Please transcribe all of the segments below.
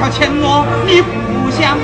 要钱我你不想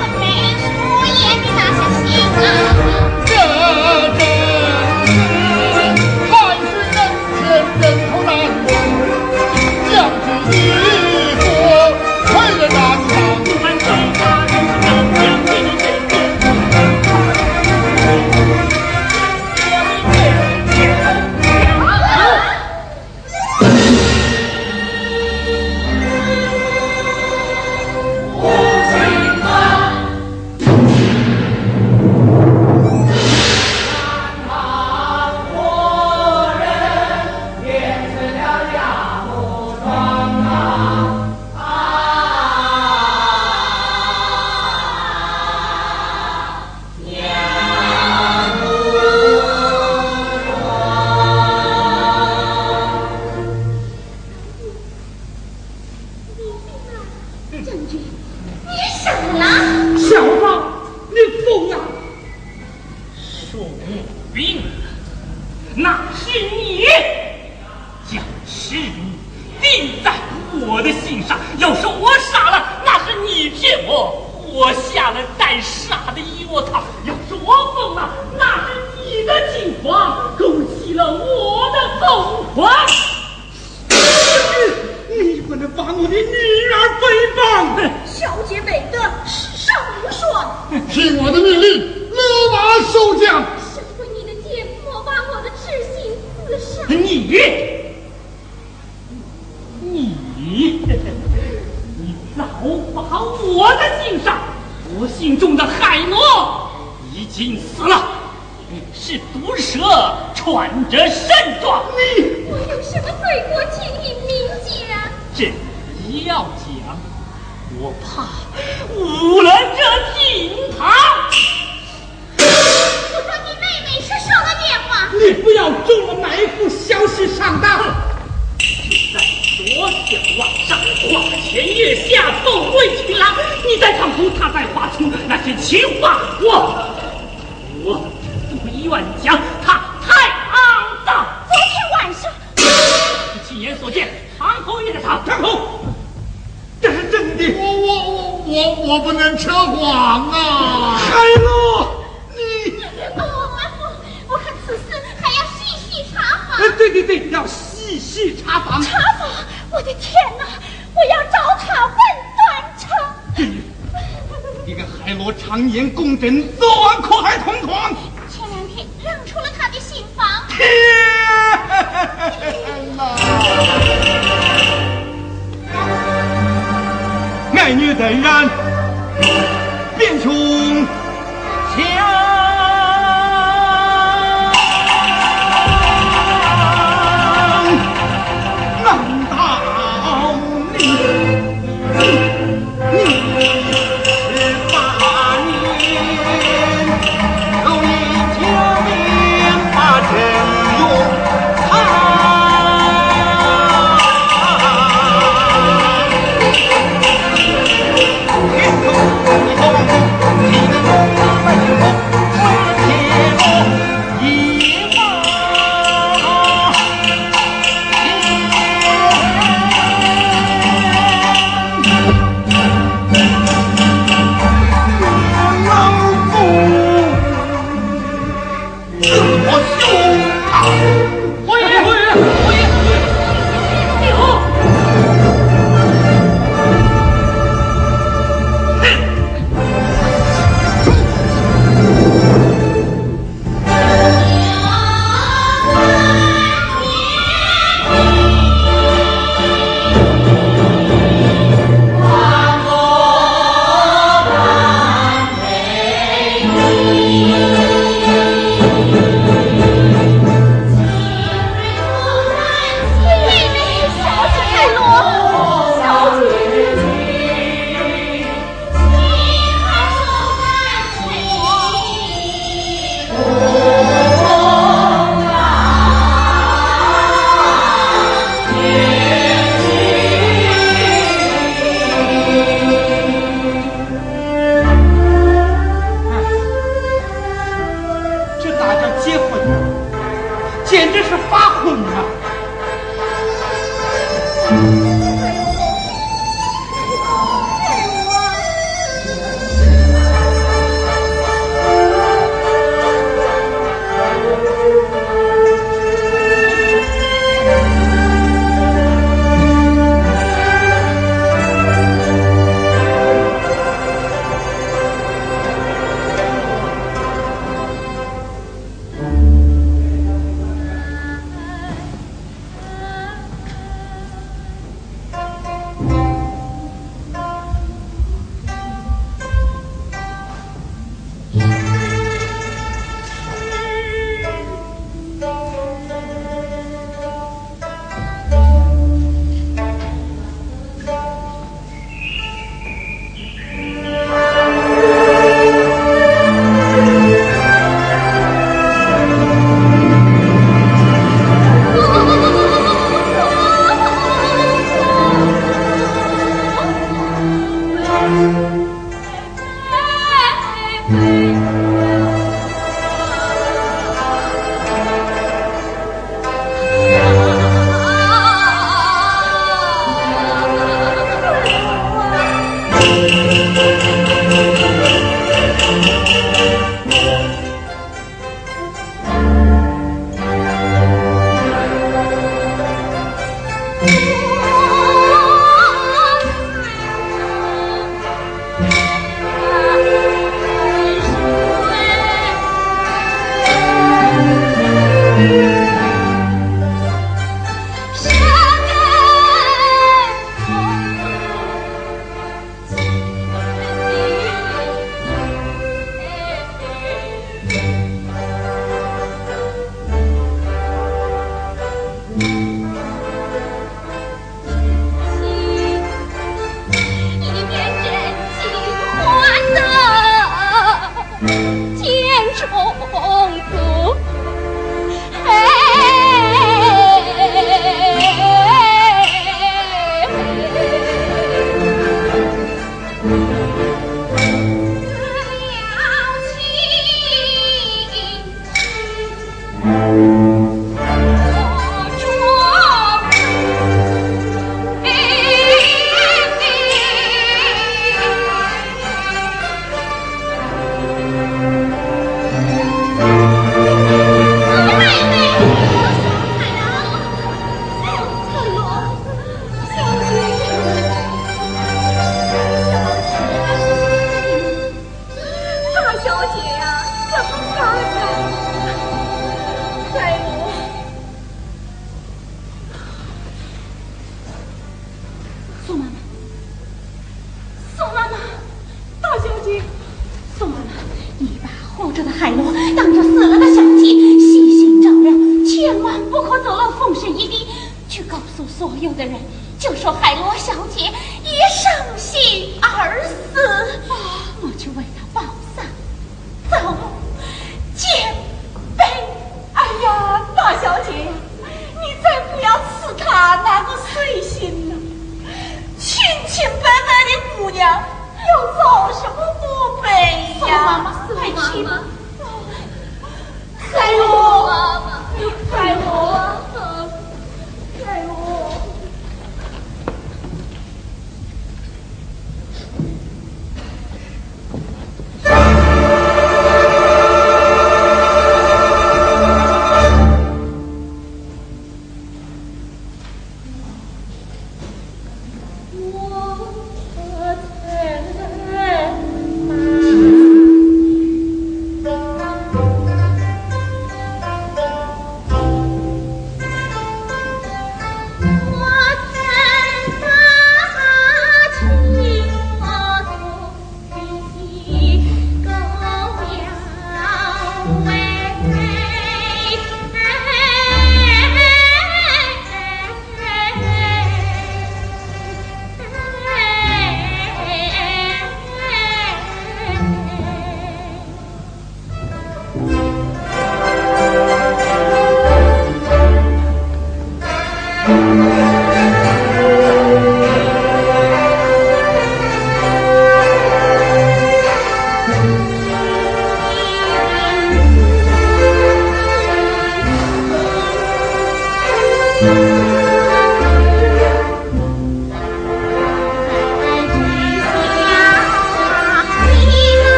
Whoa.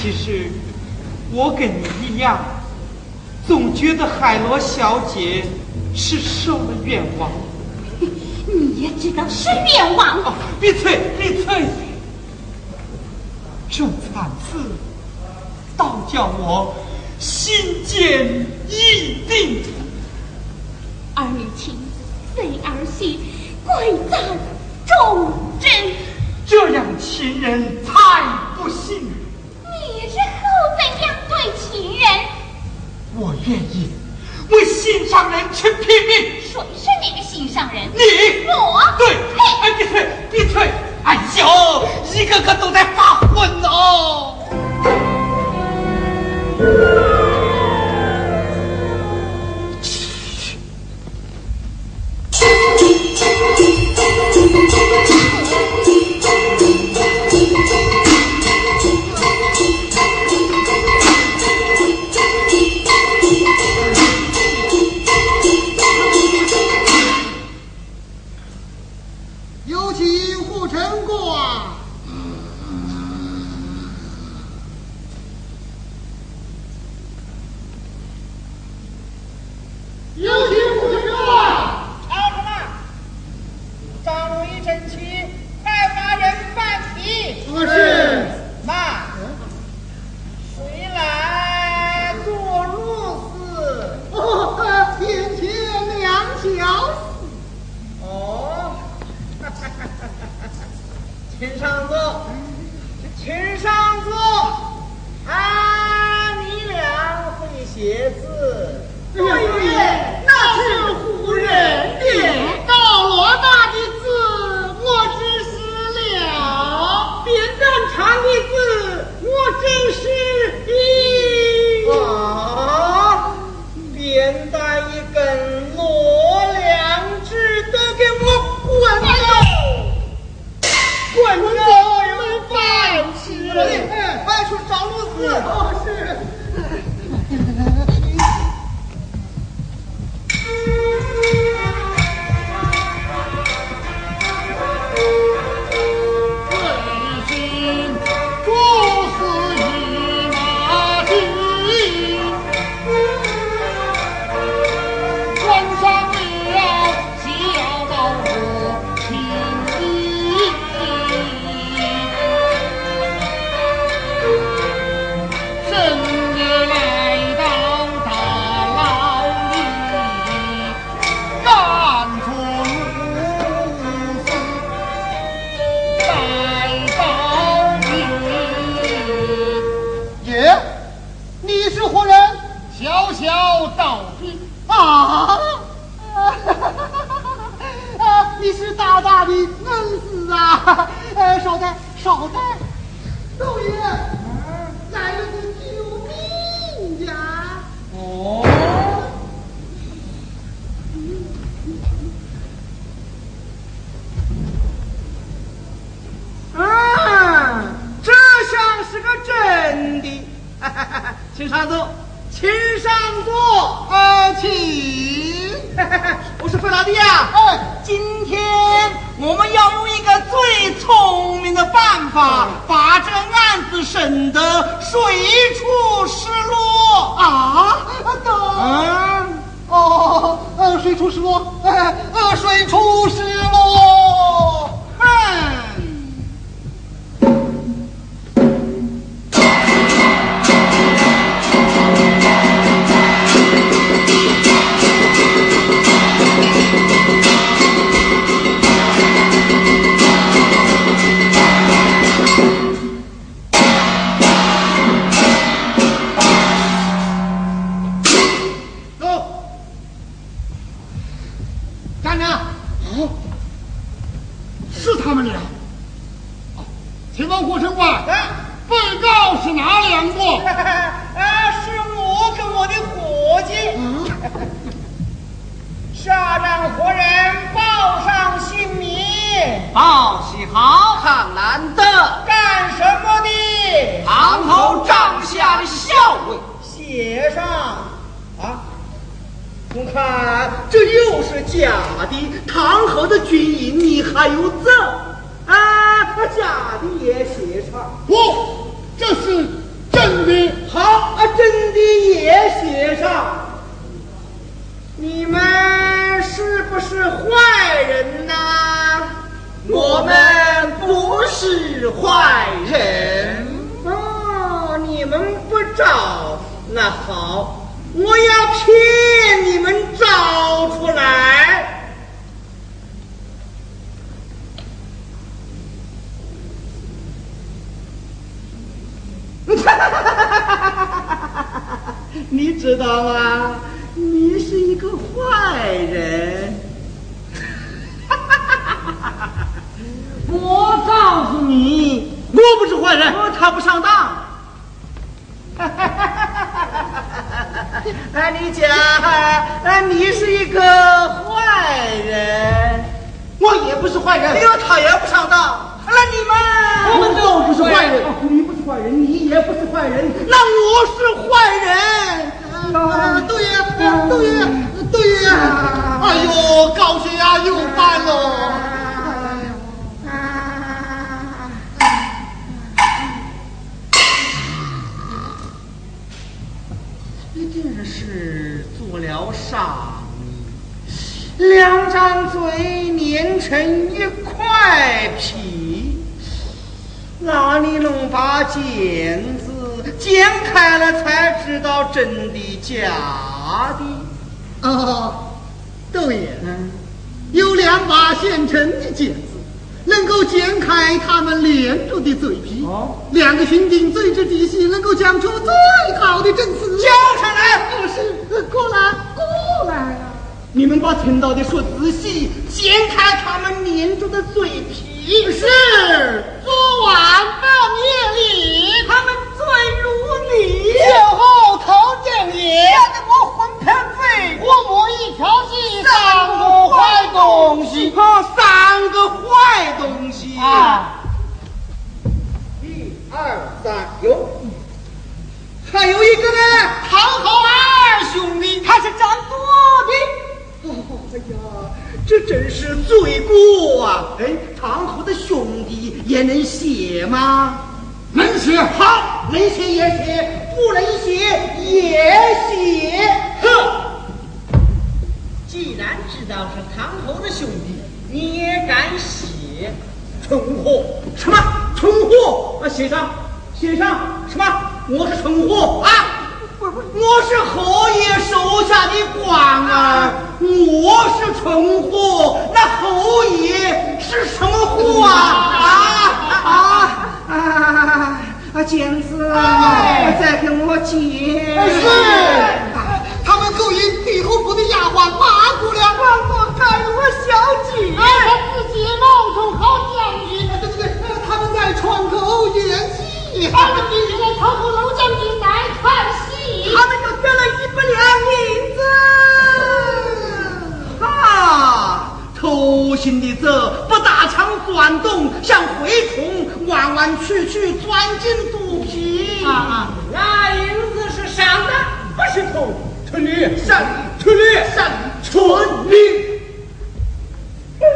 其实我跟你一样，总觉得海螺小姐是受了冤枉。你也知道是冤枉。哦，闭嘴，闭嘴！众惨字，倒叫我心坚意定。儿女情，非儿戏，贵在忠贞。这样情人太不幸。为心上人去拼命。谁是你的心上人？你我对，哎，闭嘴，闭嘴！哎呦，一个个都在发昏哦。小小道兵啊！啊，你是大大的恩师啊！呃，稍待，稍待，窦爷，来了个救命呀！哦，啊，这像是个真的。请上座，请上座。呃，请。我是费老弟呀。哎，今天我们要用一个最聪明的办法，把这个案子审得水出石落。啊，都。嗯，哦，呃，水出石落，呃，呃，水出石落。看这又是假的，唐河的军营你还有赠啊？他假的也写上，不，这是真的。好啊，真的也写上。你们是不是坏人呐？我们不是坏人。哦，你们不找，那好，我要骗你们找出来。哈哈哈，你知道吗？你是一个坏人。哈哈哈，我告诉你，我不是坏人。他不上当。哈哈哈。哎，你讲，哎，你是一个坏人，我也不是坏人，哎呦，他也不上当，那你们，我们都不是坏人。你不是坏人，你也不是坏人，那我是坏人。啊，对呀，对呀，对呀，哎呦，高血压又犯了。两张嘴粘成一块皮，哪里弄把剪子剪开了才知道真的假的。哦，窦爷，有两把现成的剪子，能够剪开他们连着的嘴皮。哦，两个巡警最知底细，能够讲出最好的证词。交上来！不是，过来！你们把听到的说仔细，掀开他们粘住的嘴皮。是，昨晚半夜里，他们醉如泥。酒后头正夜，吓得我魂飘飞，我摸一条心，三个坏东西，啊，三个坏东西啊！一二三，有，还有一个呢，唐侯二兄弟，他是占多的。哎呀，这真是罪过啊！哎，唐侯的兄弟也能写吗？能写，好，能写也写，不能写也写。哼！既然知道是唐侯的兄弟，你也敢写？蠢货！什么蠢货？啊，写上，写上什么？我是蠢货啊！我是侯爷手下的官儿，我是蠢货，那侯爷是什么货啊？啊啊啊！啊，剪子，再给我剪。是，他们勾引帝侯府的丫鬟马姑娘，让我干我小姐。哎，他自己冒充好将军，对对对，他们在窗口演戏，他们今天唐后老将军来看戏，他们就得了一百两银子。啊，偷心的这不打枪钻洞，像蛔虫弯弯曲曲钻进肚皮。啊啊，那银子是上的，不是偷，春女，上春女，上春女。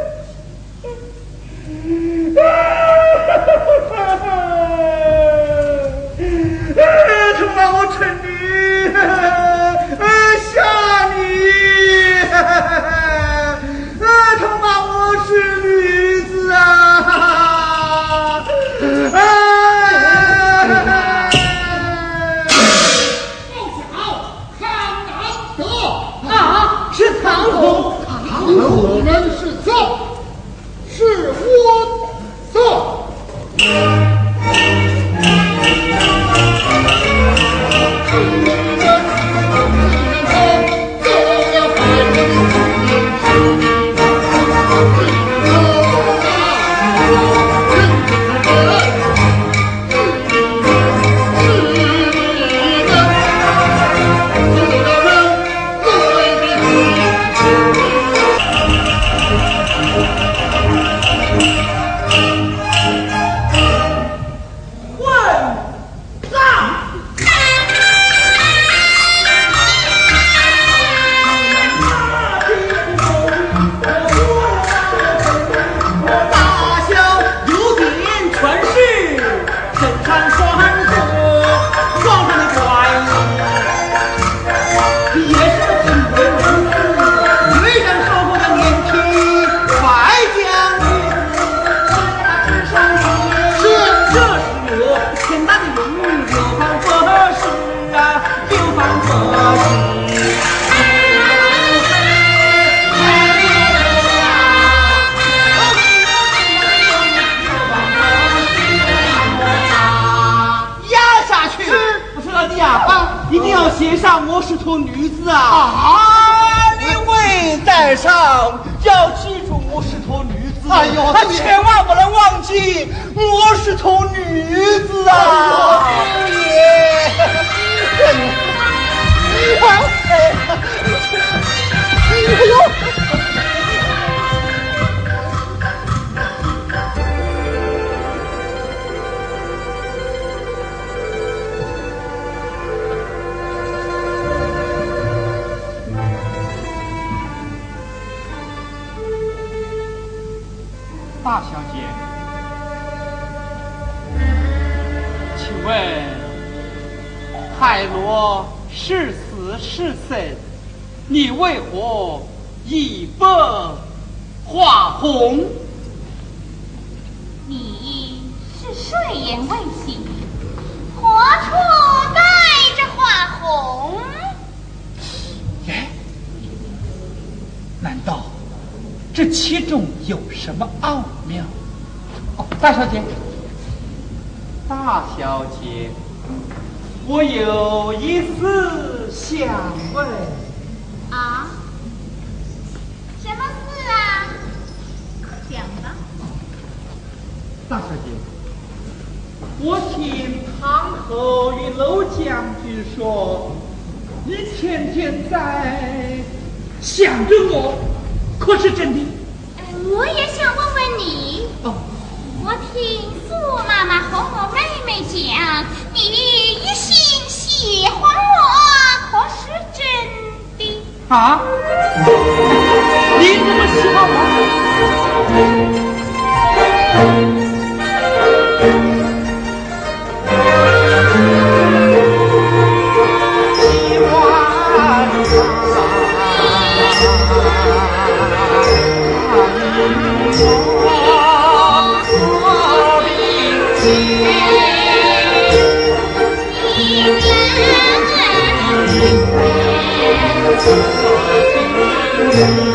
哎，他妈我蠢女，哎吓你，哎他妈我吓你！他妈，我是。女子啊！啊，你未带上，要记住我是头女子哎呦，他千万不能忘记，我是头女子啊！老爷，哎大小姐，请问海螺是死是生？你为何一不化红？你是睡眼未醒，何处带着花红？耶？难道？这其中有什么奥妙？哦，大小姐，大小姐，我有一事想问。啊？什么事啊？讲吧。大小姐，我听唐后与娄将军说，你天天在想着我。可是真的，我也想问问你。哦，我听苏妈妈和我妹妹讲，你一心喜欢我，可是真的？啊？你怎么喜欢我？把青春。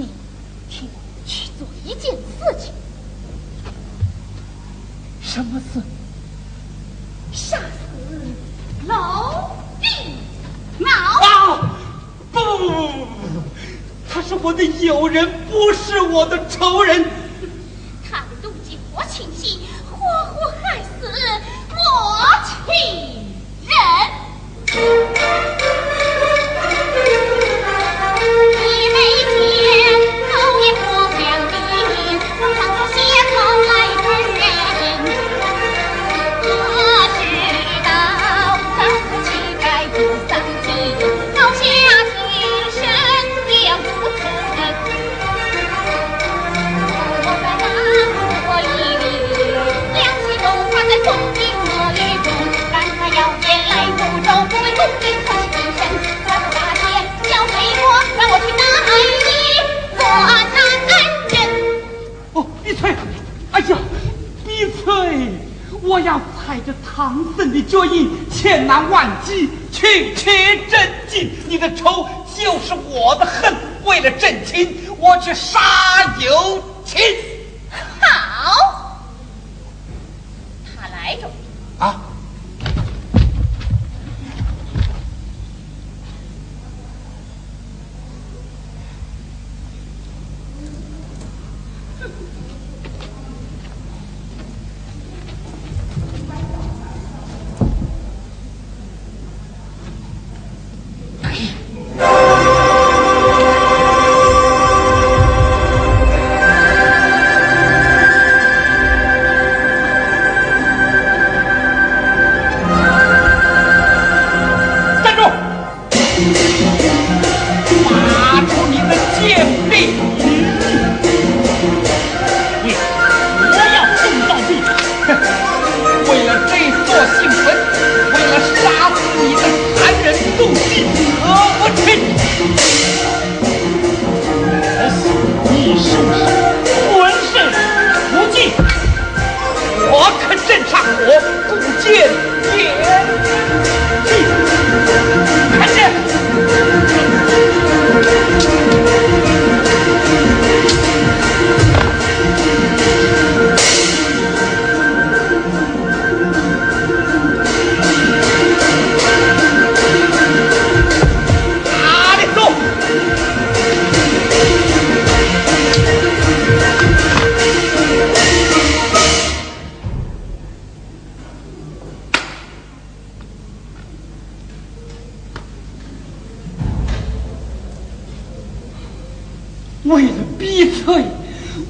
你替我去做一件事情。什么事？杀死，老弟。老。不。他是我的，我常说踩着唐僧的脚印，千难万计，去取真经。你的仇就是我的恨，为了正亲，我去杀有情。好，他来着。啊！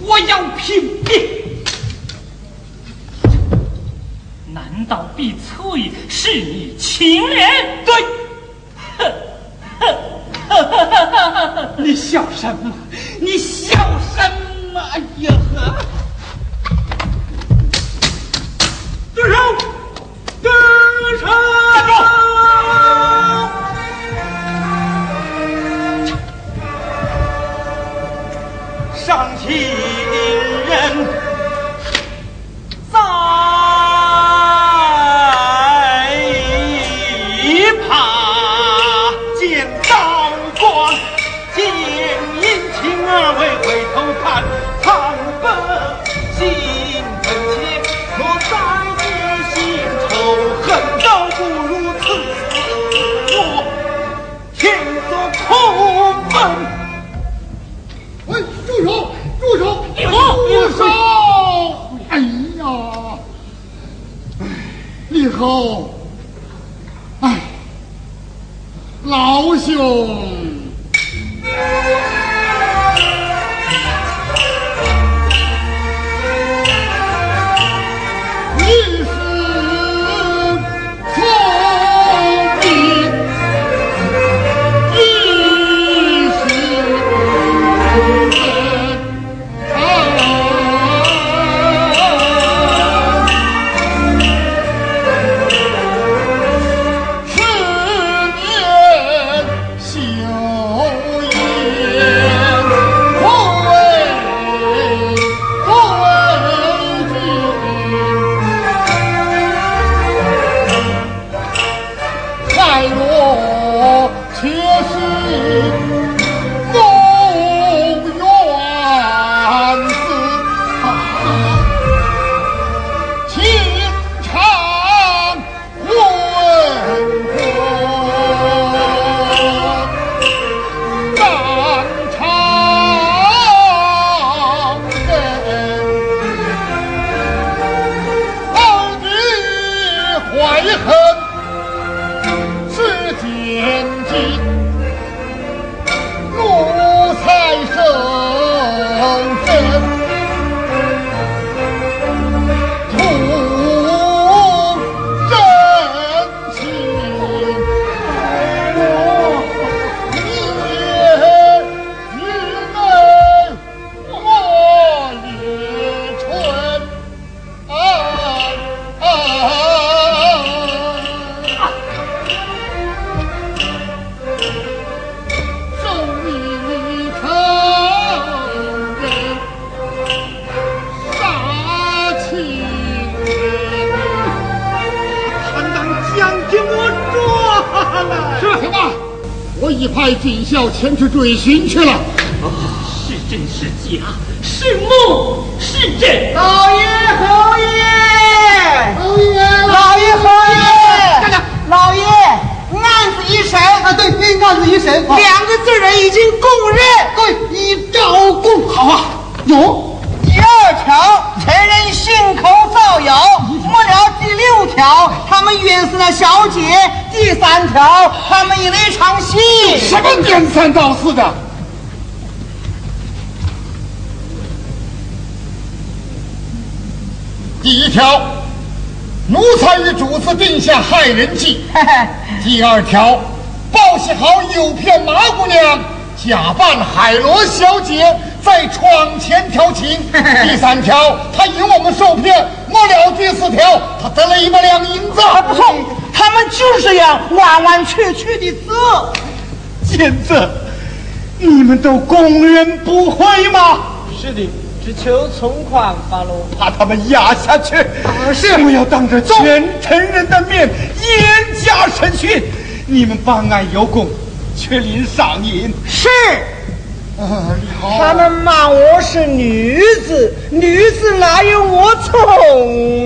我要拼命。难道碧翠是你情人？对。你笑什么？你笑什么哎呀？住手！住手！上情人在旁，见刀光，见殷勤二位回头看，看本哦，哎，老兄，已派警校前去追寻去了。是真是假？是梦是真？老爷侯爷，侯爷，老爷侯爷，老爷，案子一审啊，对，案子一审，两个罪人已经供认，对，已招供。好啊，有。第二条，前人信口造谣；末了第六条，他们冤死了小姐；第三条，他们以为一场戏。什么颠三倒四的？第一条，奴才与主子定下害人计。第二条，报喜好诱骗马姑娘假扮海螺小姐在窗前调情。第三条，他引我们受骗。末了第四条，他得了一百两银子。还不错，他们就是这样弯弯曲曲的死。金子，你们都供认不讳吗？是的，只求从宽发落。把他们压下去。是我要当着全城人的面严加审讯。你们办案有功，却临上瘾。是。啊，你好。他们骂我是女子，女子哪有我聪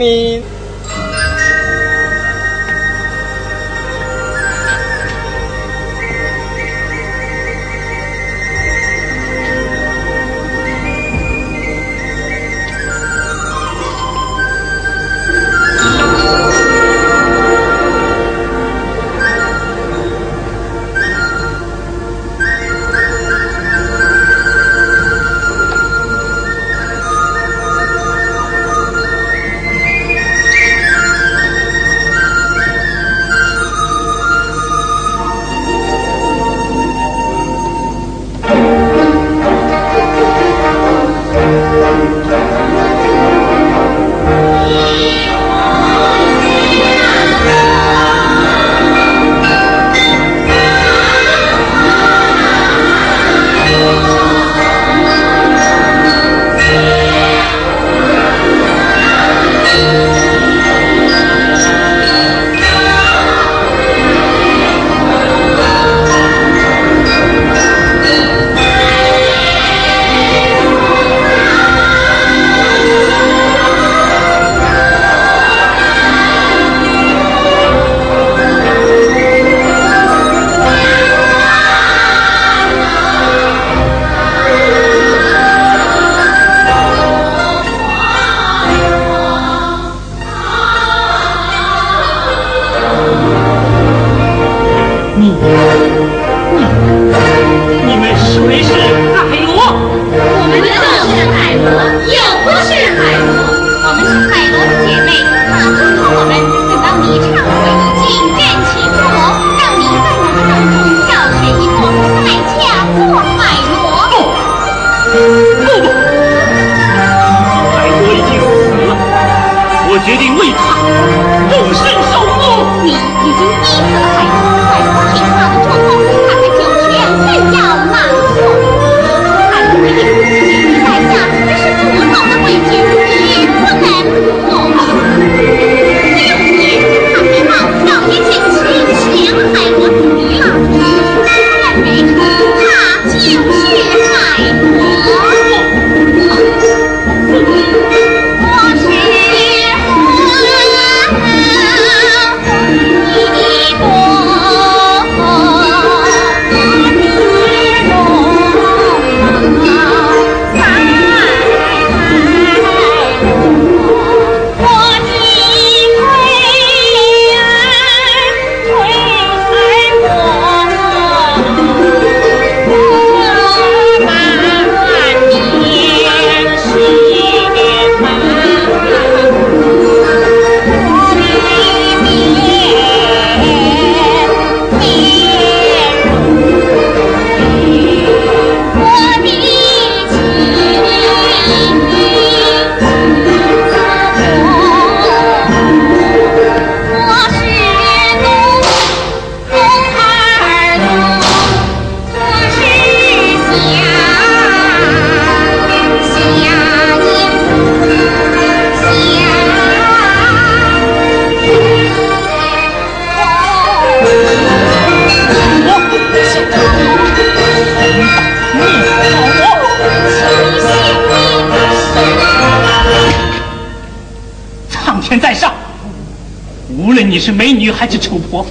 是美女还是丑婆，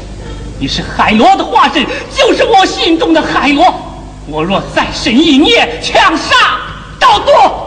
你是海螺的化身，就是我心中的海螺。我若再生一念，枪杀盗夺。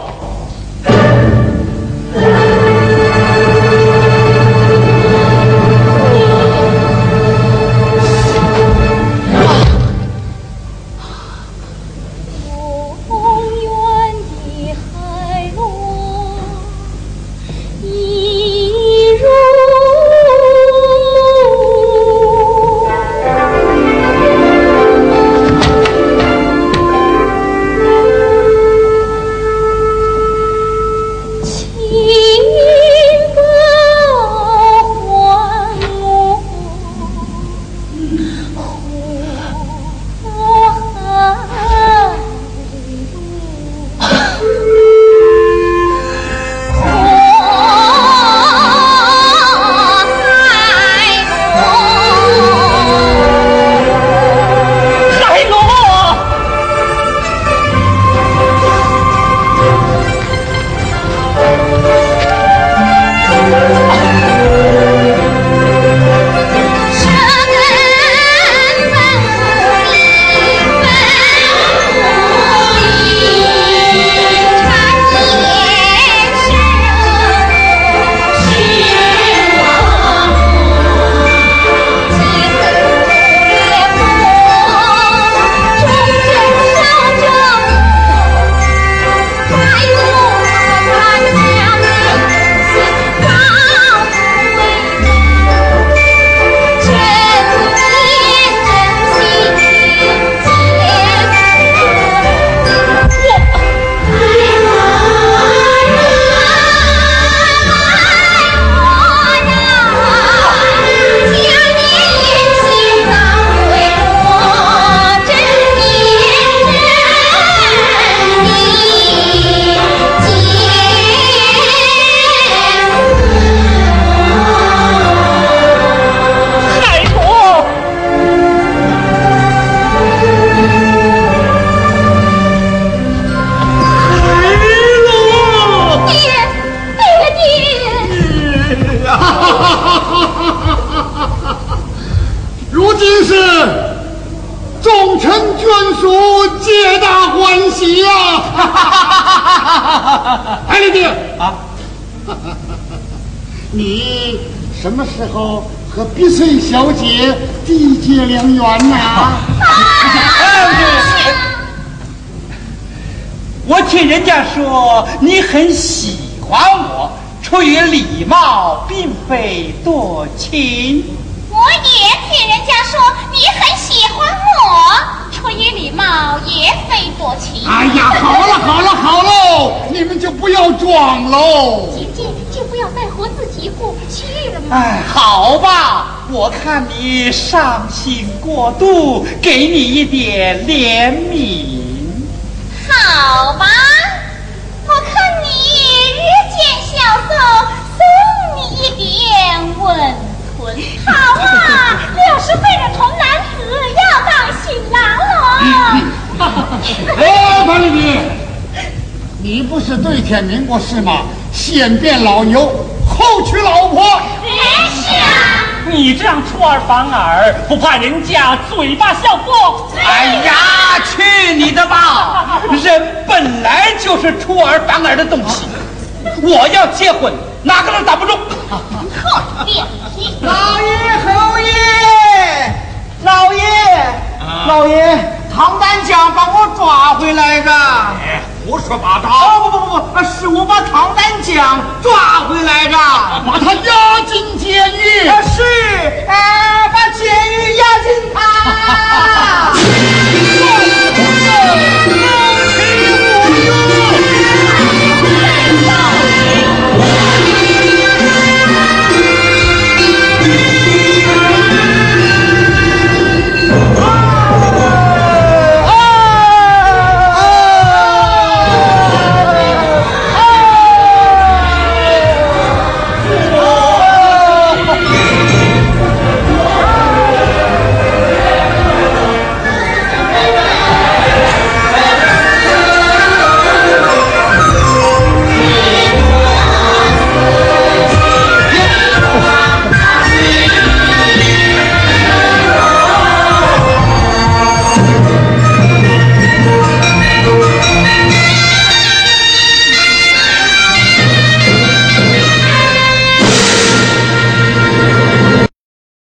时候和碧翠小姐缔结良缘呐、我听人家说你很喜欢我，出于礼貌，并非多情。我也听人家说你很喜欢我，出于礼貌，也非多情。哎呀，好了好了好喽，你们就不要装喽。过不去了吗？哎，好吧，我看你伤心过度，给你一点怜悯。好吧，我看你日渐消瘦，送你一点温存。好啊，六十岁的童男子要当新郎喽。哎，潘丽萍，你不是对天明过誓吗？先变老牛，后娶老婆。哎是啊，你这样出尔反尔，不怕人家嘴巴笑破？哎呀，去你的吧！人本来就是出尔反尔的东西。我要结婚，哪个人挡不住？好脸皮。老爷侯爷，老爷，老爷，唐丹江把我抓回来的。胡说八道，哦不不不不，是我把唐三江抓回来的。把他押进监狱。啊是，啊，把监狱押进他。